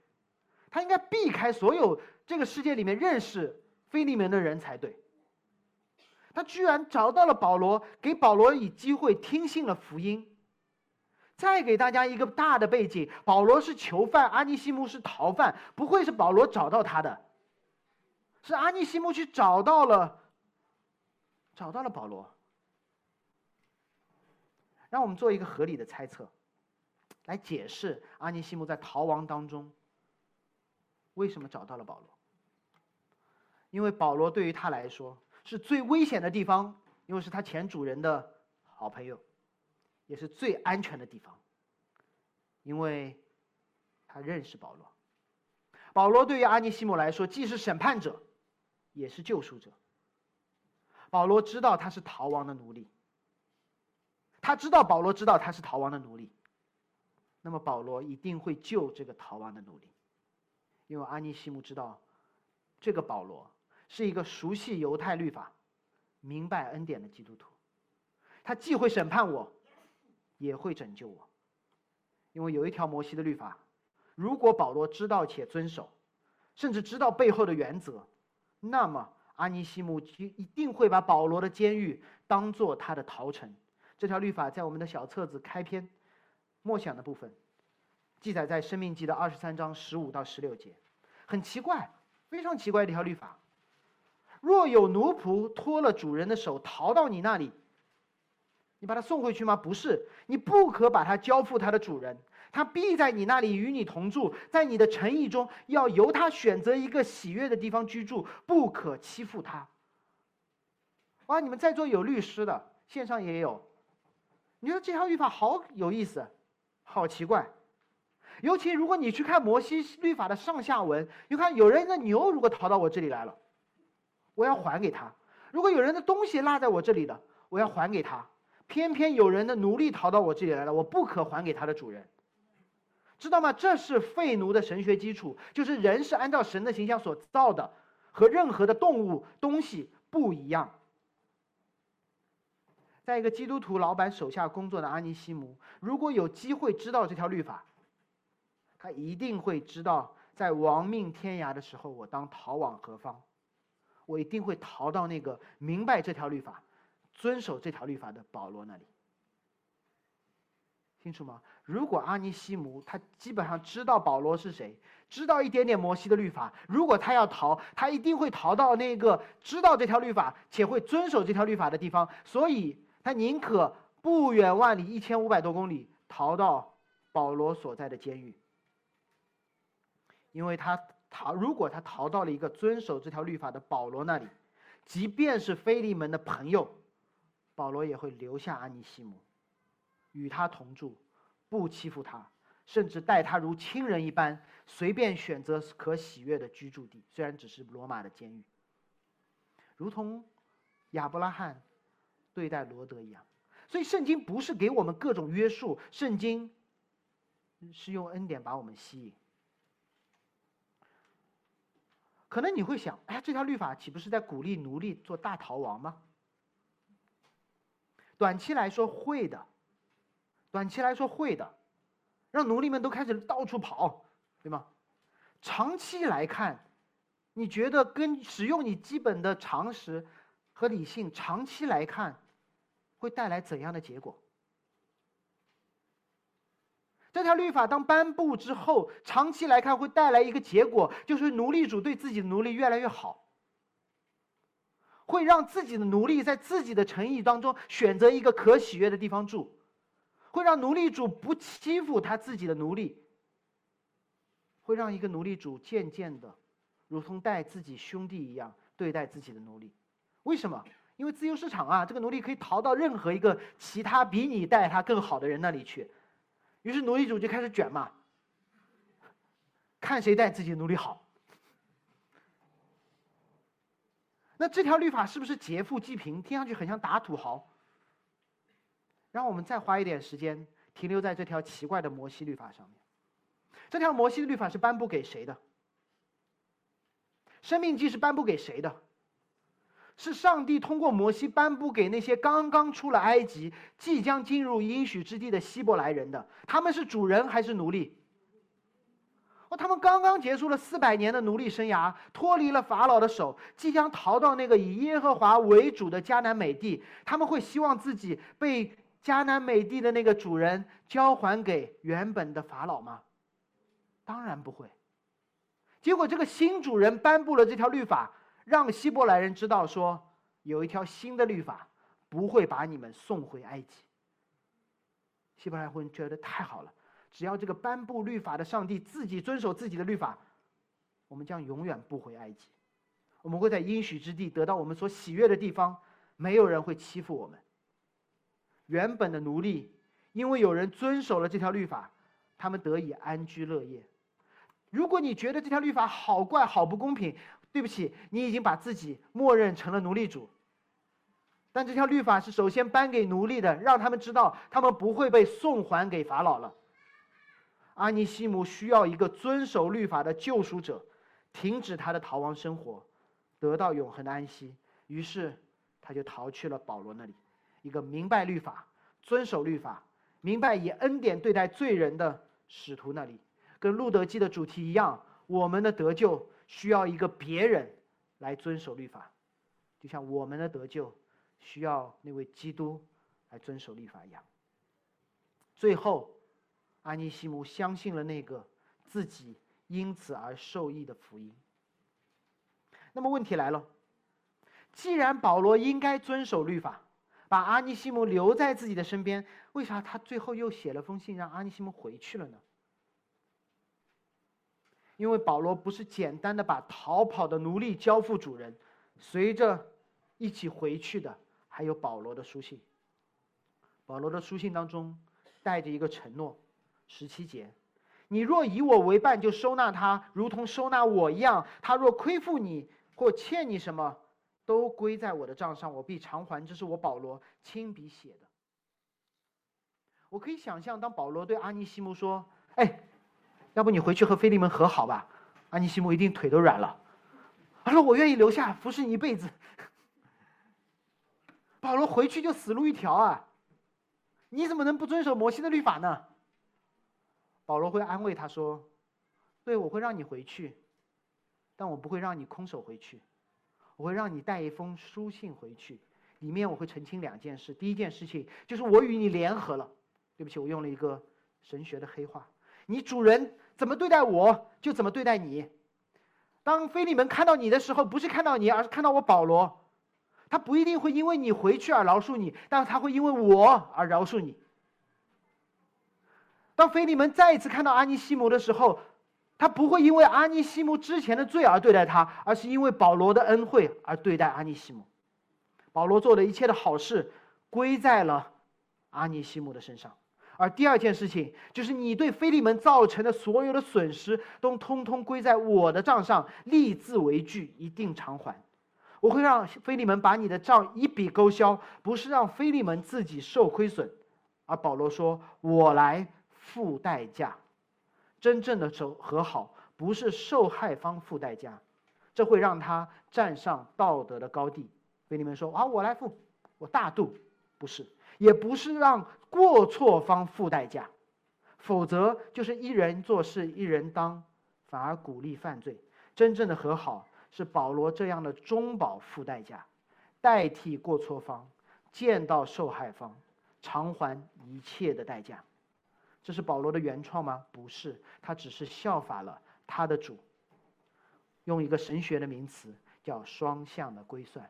他应该避开所有这个世界里面认识菲利门的人才对。他居然找到了保罗，给保罗以机会听信了福音。再给大家一个大的背景：保罗是囚犯，阿尼西姆是逃犯。不会是保罗找到他的，是阿尼西姆去找到了，找到了保罗。让我们做一个合理的猜测，来解释阿尼西姆在逃亡当中为什么找到了保罗。因为保罗对于他来说是最危险的地方，因为是他前主人的好朋友。也是最安全的地方，因为他认识保罗。保罗对于阿尼西姆来说，既是审判者，也是救赎者。保罗知道他是逃亡的奴隶，他知道保罗知道他是逃亡的奴隶，那么保罗一定会救这个逃亡的奴隶，因为阿尼西姆知道，这个保罗是一个熟悉犹太律法、明白恩典的基督徒，他既会审判我。也会拯救我，因为有一条摩西的律法，如果保罗知道且遵守，甚至知道背后的原则，那么阿尼西姆就一定会把保罗的监狱当做他的逃城。这条律法在我们的小册子开篇默想的部分，记载在《生命记》的二十三章十五到十六节。很奇怪，非常奇怪的一条律法：若有奴仆脱了主人的手逃到你那里。你把他送回去吗？不是，你不可把他交付他的主人，他必在你那里与你同住，在你的诚意中要由他选择一个喜悦的地方居住，不可欺负他。哇，你们在座有律师的，线上也有，你觉得这条律法好有意思，好奇怪。尤其如果你去看摩西律法的上下文，你看有人的牛如果逃到我这里来了，我要还给他；如果有人的东西落在我这里了，我要还给他。偏偏有人的奴隶逃到我这里来了，我不可还给他的主人，知道吗？这是废奴的神学基础，就是人是按照神的形象所造的，和任何的动物东西不一样。在一个基督徒老板手下工作的阿尼西姆，如果有机会知道这条律法，他一定会知道，在亡命天涯的时候，我当逃往何方？我一定会逃到那个明白这条律法、遵守这条律法的保罗那里。清楚吗？如果阿尼西姆他基本上知道保罗是谁，知道一点点摩西的律法，如果他要逃，他一定会逃到那个知道这条律法且会遵守这条律法的地方。所以，他宁可不远万里，一千五百多公里，逃到保罗所在的监狱。因为他逃，如果他逃到了一个遵守这条律法的保罗那里，即便是菲利门的朋友，保罗也会留下阿尼西姆，与他同住，不欺负他，甚至待他如亲人一般，随便选择可喜悦的居住地，虽然只是罗马的监狱，如同亚伯拉罕对待罗德一样。所以，圣经不是给我们各种约束，圣经是用恩典把我们吸引。可能你会想，哎，这条律法岂不是在鼓励奴隶做大逃亡吗？短期来说会的，短期来说会的，让奴隶们都开始到处跑，对吗？长期来看，你觉得跟使用你基本的常识和理性，长期来看，会带来怎样的结果？这条律法当颁布之后，长期来看会带来一个结果，就是奴隶主对自己的奴隶越来越好，会让自己的奴隶在自己的诚意当中选择一个可喜悦的地方住，会让奴隶主不欺负他自己的奴隶，会让一个奴隶主渐渐的，如同待自己兄弟一样对待自己的奴隶。为什么？因为自由市场啊，这个奴隶可以逃到任何一个其他比你待他更好的人那里去。于是奴隶主就开始卷嘛，看谁待自己奴隶好。那这条律法是不是劫富济贫？听上去很像打土豪。让我们再花一点时间停留在这条奇怪的摩西律法上面。这条摩西律法是颁布给谁的？生命记是颁布给谁的？是上帝通过摩西颁布给那些刚刚出了埃及、即将进入应许之地的希伯来人的。他们是主人还是奴隶？哦，他们刚刚结束了四百年的奴隶生涯，脱离了法老的手，即将逃到那个以耶和华为主的迦南美地。他们会希望自己被迦南美地的那个主人交还给原本的法老吗？当然不会。结果，这个新主人颁布了这条律法。让希伯来人知道，说有一条新的律法不会把你们送回埃及。希伯来人觉得太好了，只要这个颁布律法的上帝自己遵守自己的律法，我们将永远不回埃及，我们会在应许之地得到我们所喜悦的地方，没有人会欺负我们。原本的奴隶，因为有人遵守了这条律法，他们得以安居乐业。如果你觉得这条律法好怪、好不公平，对不起，你已经把自己默认成了奴隶主。但这条律法是首先颁给奴隶的，让他们知道他们不会被送还给法老了。阿尼西姆需要一个遵守律法的救赎者，停止他的逃亡生活，得到永恒的安息。于是，他就逃去了保罗那里，一个明白律法、遵守律法、明白以恩典对待罪人的使徒那里。跟路德记的主题一样，我们的得救。需要一个别人来遵守律法，就像我们的得救需要那位基督来遵守律法一样。最后，安尼西姆相信了那个自己因此而受益的福音。那么问题来了，既然保罗应该遵守律法，把阿尼西姆留在自己的身边。为啥他最后又写了封信让阿尼西姆回去了呢？因为保罗不是简单的把逃跑的奴隶交付主人，随着一起回去的还有保罗的书信。保罗的书信当中带着一个承诺，十七节：你若以我为伴，就收纳他，如同收纳我一样；他若亏负你或欠你什么，都归在我的账上，我必偿还。这是我保罗亲笔写的。我可以想象，当保罗对阿尼西姆说：“哎。”要不你回去和菲利门和好吧？阿尼西姆一定腿都软了。他说：“我愿意留下服侍你一辈子。”保罗回去就死路一条啊！你怎么能不遵守摩西的律法呢？保罗会安慰他说：“对，我会让你回去，但我不会让你空手回去，我会让你带一封书信回去，里面我会澄清两件事。第一件事情就是我与你联合了。对不起，我用了一个神学的黑话。你主人。”怎么对待我，就怎么对待你。当菲利门看到你的时候，不是看到你，而是看到我保罗。他不一定会因为你回去而饶恕你，但是他会因为我而饶恕你。当菲利门再一次看到阿尼西姆的时候，他不会因为阿尼西姆之前的罪而对待他，而是因为保罗的恩惠而对待阿尼西姆。保罗做的一切的好事，归在了阿尼西姆的身上。而第二件事情就是，你对菲利门造成的所有的损失，都通通归在我的账上，立字为据，一定偿还。我会让菲利门把你的账一笔勾销，不是让菲利门自己受亏损，而保罗说：“我来付代价。”真正的和和好，不是受害方付代价，这会让他站上道德的高地。菲利门说：“啊，我来付，我大度，不是。”也不是让过错方付代价，否则就是一人做事一人当，反而鼓励犯罪。真正的和好是保罗这样的中保付代价，代替过错方，见到受害方，偿还一切的代价。这是保罗的原创吗？不是，他只是效法了他的主。用一个神学的名词叫双向的归算，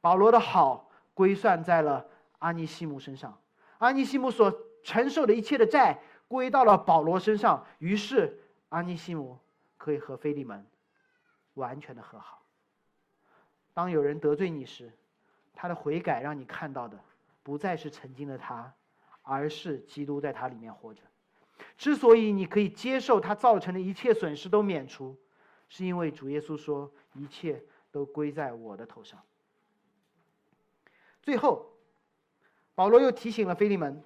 保罗的好归算在了。阿尼西姆身上，阿尼西姆所承受的一切的债归到了保罗身上，于是阿尼西姆可以和菲利门完全的和好。当有人得罪你时，他的悔改让你看到的不再是曾经的他，而是基督在他里面活着。之所以你可以接受他造成的一切损失都免除，是因为主耶稣说一切都归在我的头上。最后。保罗又提醒了菲利门：“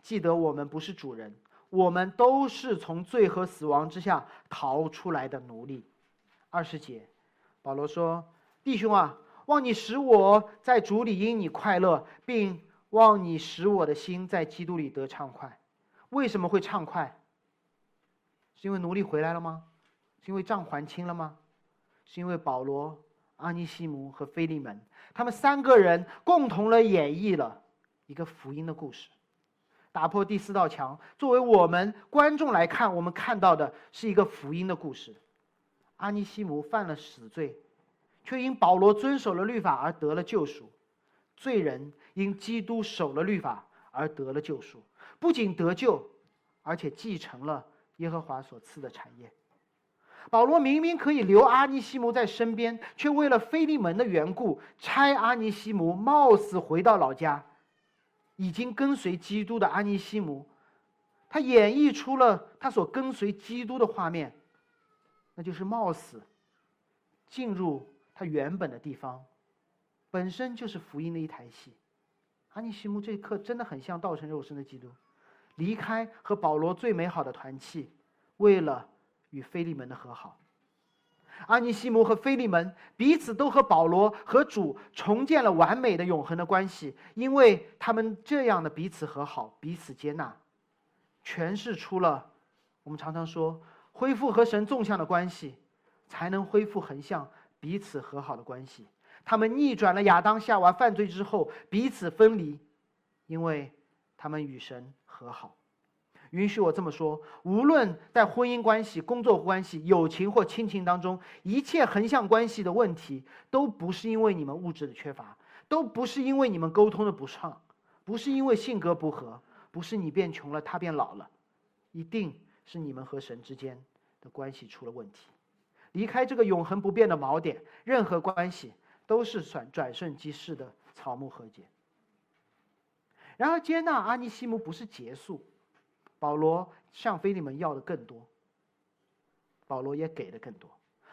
记得我们不是主人，我们都是从罪和死亡之下逃出来的奴隶。”二十节，保罗说：“弟兄啊，望你使我在主里因你快乐，并望你使我的心在基督里得畅快。为什么会畅快？是因为奴隶回来了吗？是因为账还清了吗？是因为保罗？”阿尼西姆和菲利门，他们三个人共同的演绎了一个福音的故事，打破第四道墙。作为我们观众来看，我们看到的是一个福音的故事。阿尼西姆犯了死罪，却因保罗遵守了律法而得了救赎；罪人因基督守了律法而得了救赎，不仅得救，而且继承了耶和华所赐的产业。保罗明明可以留阿尼西姆在身边，却为了菲利门的缘故，差阿尼西姆冒死回到老家。已经跟随基督的阿尼西姆，他演绎出了他所跟随基督的画面，那就是冒死进入他原本的地方，本身就是福音的一台戏。阿尼西姆这一刻真的很像道成肉身的基督，离开和保罗最美好的团契，为了。与菲利门的和好，阿尼西姆和菲利门彼此都和保罗和主重建了完美的永恒的关系，因为他们这样的彼此和好、彼此接纳，诠释出了我们常常说恢复和神纵向的关系，才能恢复横向彼此和好的关系。他们逆转了亚当夏娃犯罪之后彼此分离，因为他们与神和好。允许我这么说：无论在婚姻关系、工作关系、友情或亲情当中，一切横向关系的问题，都不是因为你们物质的缺乏，都不是因为你们沟通的不畅，不是因为性格不合，不是你变穷了，他变老了，一定是你们和神之间的关系出了问题。离开这个永恒不变的锚点，任何关系都是转转瞬即逝的草木和解。然而，接纳阿尼西姆不是结束，保罗向菲利门要的更多，保罗也给的更多。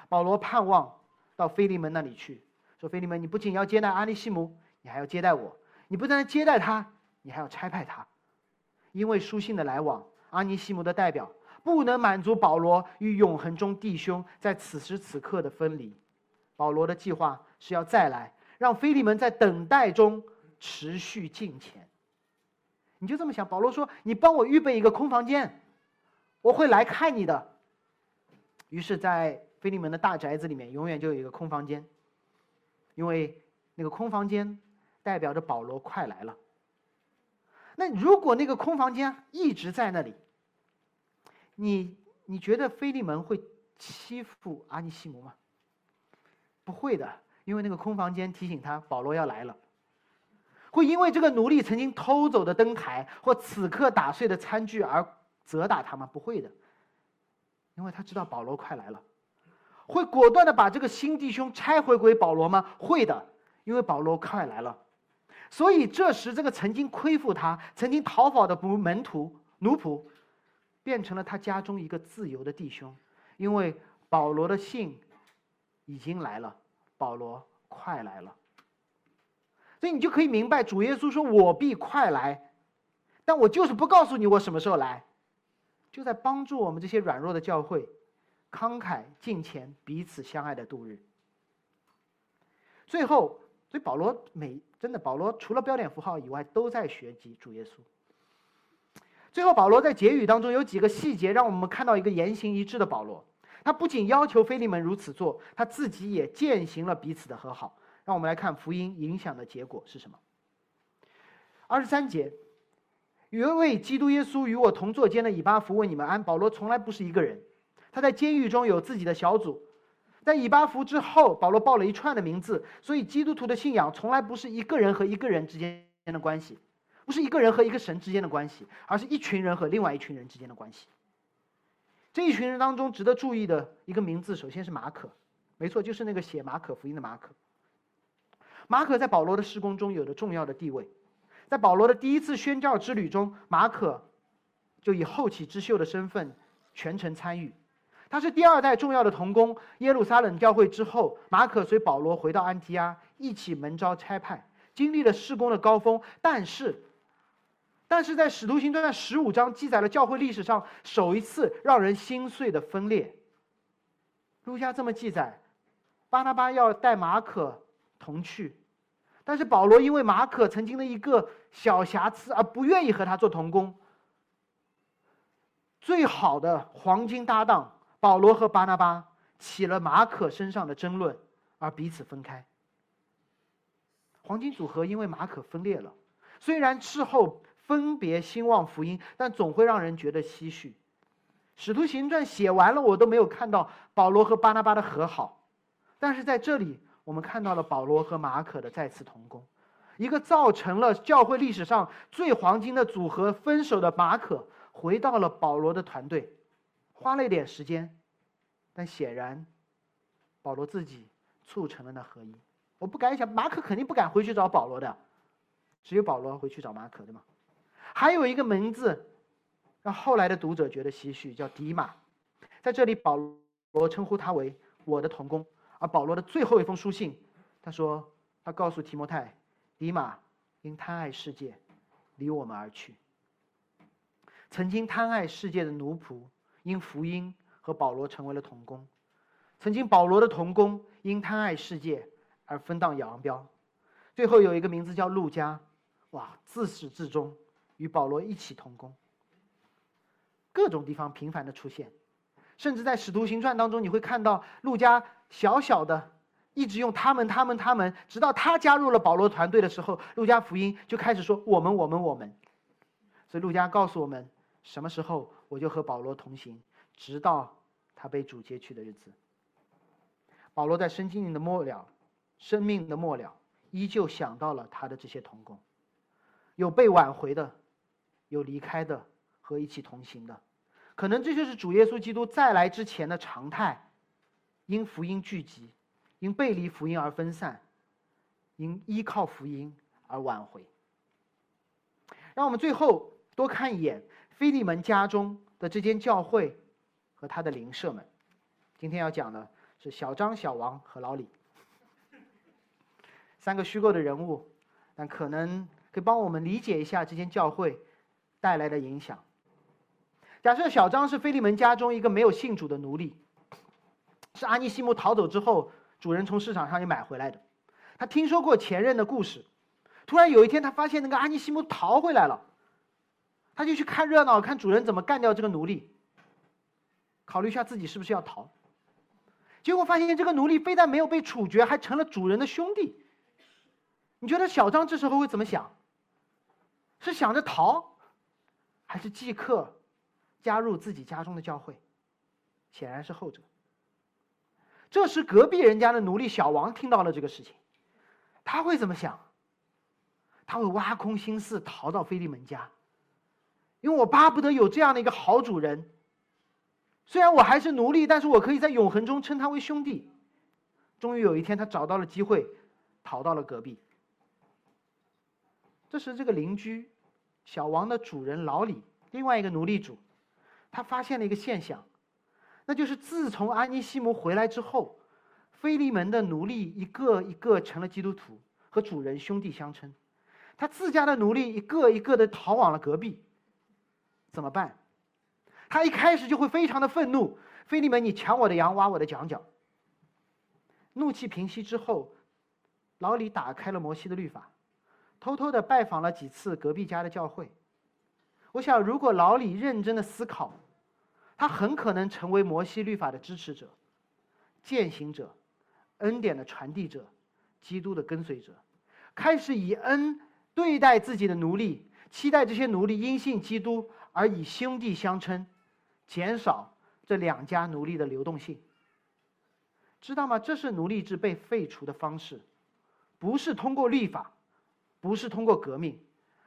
保罗盼望到菲利门那里去，说：“菲利门，你不仅要接待阿尼西姆，你还要接待我。你不但接待他，你还要差派他，因为书信的来往，阿尼西姆的代表。”不能满足保罗与永恒中弟兄在此时此刻的分离。保罗的计划是要再来，让菲利门在等待中持续进前。你就这么想？保罗说：“你帮我预备一个空房间，我会来看你的。”于是，在菲利门的大宅子里面，永远就有一个空房间，因为那个空房间代表着保罗快来了。那如果那个空房间一直在那里？你你觉得菲利门会欺负阿尼西姆吗？不会的，因为那个空房间提醒他保罗要来了。会因为这个奴隶曾经偷走的灯台或此刻打碎的餐具而责打他吗？不会的，因为他知道保罗快来了。会果断的把这个新弟兄拆回归保罗吗？会的，因为保罗快来了。所以这时，这个曾经亏负他、曾经逃跑的不门徒奴仆。变成了他家中一个自由的弟兄，因为保罗的信已经来了，保罗快来了。所以你就可以明白，主耶稣说：“我必快来。”但我就是不告诉你我什么时候来，就在帮助我们这些软弱的教会，慷慨敬虔，彼此相爱的度日。最后，所以保罗每真的保罗除了标点符号以外，都在学习主耶稣。最后，保罗在结语当中有几个细节，让我们看到一个言行一致的保罗。他不仅要求菲利门如此做，他自己也践行了彼此的和好。让我们来看福音影响的结果是什么。二十三节，有一位基督耶稣与我同坐监的以巴弗问你们安。保罗从来不是一个人，他在监狱中有自己的小组。在以巴弗之后，保罗报了一串的名字。所以，基督徒的信仰从来不是一个人和一个人之间的关系。不是一个人和一个神之间的关系，而是一群人和另外一群人之间的关系。这一群人当中值得注意的一个名字，首先是马可，没错，就是那个写马可福音的马可。马可在保罗的施工中有着重要的地位，在保罗的第一次宣教之旅中，马可就以后起之秀的身份全程参与。他是第二代重要的童工。耶路撒冷教会之后，马可随保罗回到安提阿，一起门招差派，经历了施工的高峰，但是。但是在《使徒行传》十五章记载了教会历史上首一次让人心碎的分裂。路加这么记载：巴拿巴要带马可同去，但是保罗因为马可曾经的一个小瑕疵而不愿意和他做同工。最好的黄金搭档保罗和巴拿巴起了马可身上的争论，而彼此分开。黄金组合因为马可分裂了，虽然事后。分别兴旺福音，但总会让人觉得唏嘘。使徒行传写完了，我都没有看到保罗和巴拿巴的和好，但是在这里，我们看到了保罗和马可的再次同工。一个造成了教会历史上最黄金的组合分手的马可，回到了保罗的团队，花了一点时间，但显然，保罗自己促成了那合一。我不敢想，马可肯定不敢回去找保罗的，只有保罗回去找马可，对吗？还有一个名字，让后来的读者觉得唏嘘，叫迪马。在这里，保罗称呼他为我的同工。而保罗的最后一封书信，他说他告诉提摩太，迪马因贪爱世界，离我们而去。曾经贪爱世界的奴仆，因福音和保罗成为了同工；曾经保罗的同工，因贪爱世界而分道扬镳。最后有一个名字叫陆家，哇，自始至终。与保罗一起同工，各种地方频繁的出现，甚至在《使徒行传》当中，你会看到路加小小的一直用他们、他们、他们，直到他加入了保罗团队的时候，路加福音就开始说我们、我们、我们。所以路加告诉我们，什么时候我就和保罗同行，直到他被主接去的日子。保罗在生经的末了，生命的末了，依旧想到了他的这些童工，有被挽回的，有离开的，和一起同行的，可能这就是主耶稣基督再来之前的常态。因福音聚集，因背离福音而分散，因依靠福音而挽回。让我们最后多看一眼菲利门家中的这间教会和他的邻舍们。今天要讲的是小张、小王和老李三个虚构的人物，但可能可以帮我们理解一下这间教会带来的影响。假设小张是菲利门家中一个没有信主的奴隶。是阿尼西姆逃走之后，主人从市场上又买回来的。他听说过前任的故事，突然有一天，他发现那个阿尼西姆逃回来了，他就去看热闹，看主人怎么干掉这个奴隶，考虑一下自己是不是要逃。结果发现这个奴隶非但没有被处决，还成了主人的兄弟。你觉得小张这时候会怎么想？是想着逃，还是即刻加入自己家中的教会？显然是后者。这时，隔壁人家的奴隶小王听到了这个事情，他会怎么想？他会挖空心思逃到菲利门家，因为我巴不得有这样的一个好主人。虽然我还是奴隶，但是我可以在永恒中称他为兄弟。终于有一天，他找到了机会，逃到了隔壁。这时，这个邻居小王的主人老李，另外一个奴隶主，他发现了一个现象。那就是自从安尼西姆回来之后，菲利门的奴隶一个一个成了基督徒，和主人兄弟相称。他自家的奴隶一个一个的逃往了隔壁。怎么办？他一开始就会非常的愤怒：“菲利门，你抢我的羊，挖我的墙角。”怒气平息之后，老李打开了摩西的律法，偷偷的拜访了几次隔壁家的教会。我想，如果老李认真的思考。他很可能成为摩西律法的支持者、践行者、恩典的传递者、基督的跟随者，开始以恩对待自己的奴隶，期待这些奴隶因信基督而以兄弟相称，减少这两家奴隶的流动性。知道吗？这是奴隶制被废除的方式，不是通过律法，不是通过革命，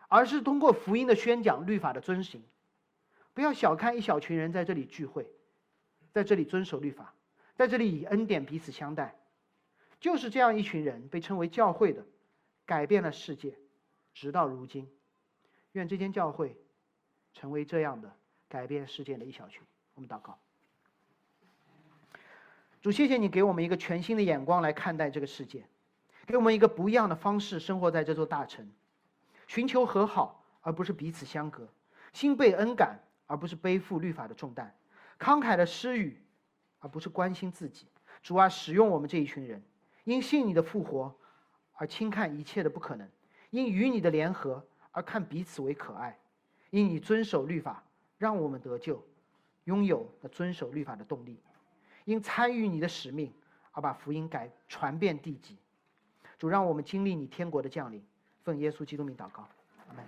而是通过福音的宣讲、律法的遵行。不要小看一小群人在这里聚会，在这里遵守律法，在这里以恩典彼此相待，就是这样一群人被称为教会的，改变了世界，直到如今。愿这间教会成为这样的改变世界的一小群。我们祷告，主，谢谢你给我们一个全新的眼光来看待这个世界，给我们一个不一样的方式生活在这座大城，寻求和好而不是彼此相隔，心被恩感。而不是背负律法的重担，慷慨的施予，而不是关心自己。主啊，使用我们这一群人，因信你的复活而轻看一切的不可能，因与你的联合而看彼此为可爱，因你遵守律法让我们得救，拥有了遵守律法的动力，因参与你的使命而把福音改传遍地极。主，让我们经历你天国的降临。奉耶稣基督名祷告，阿门。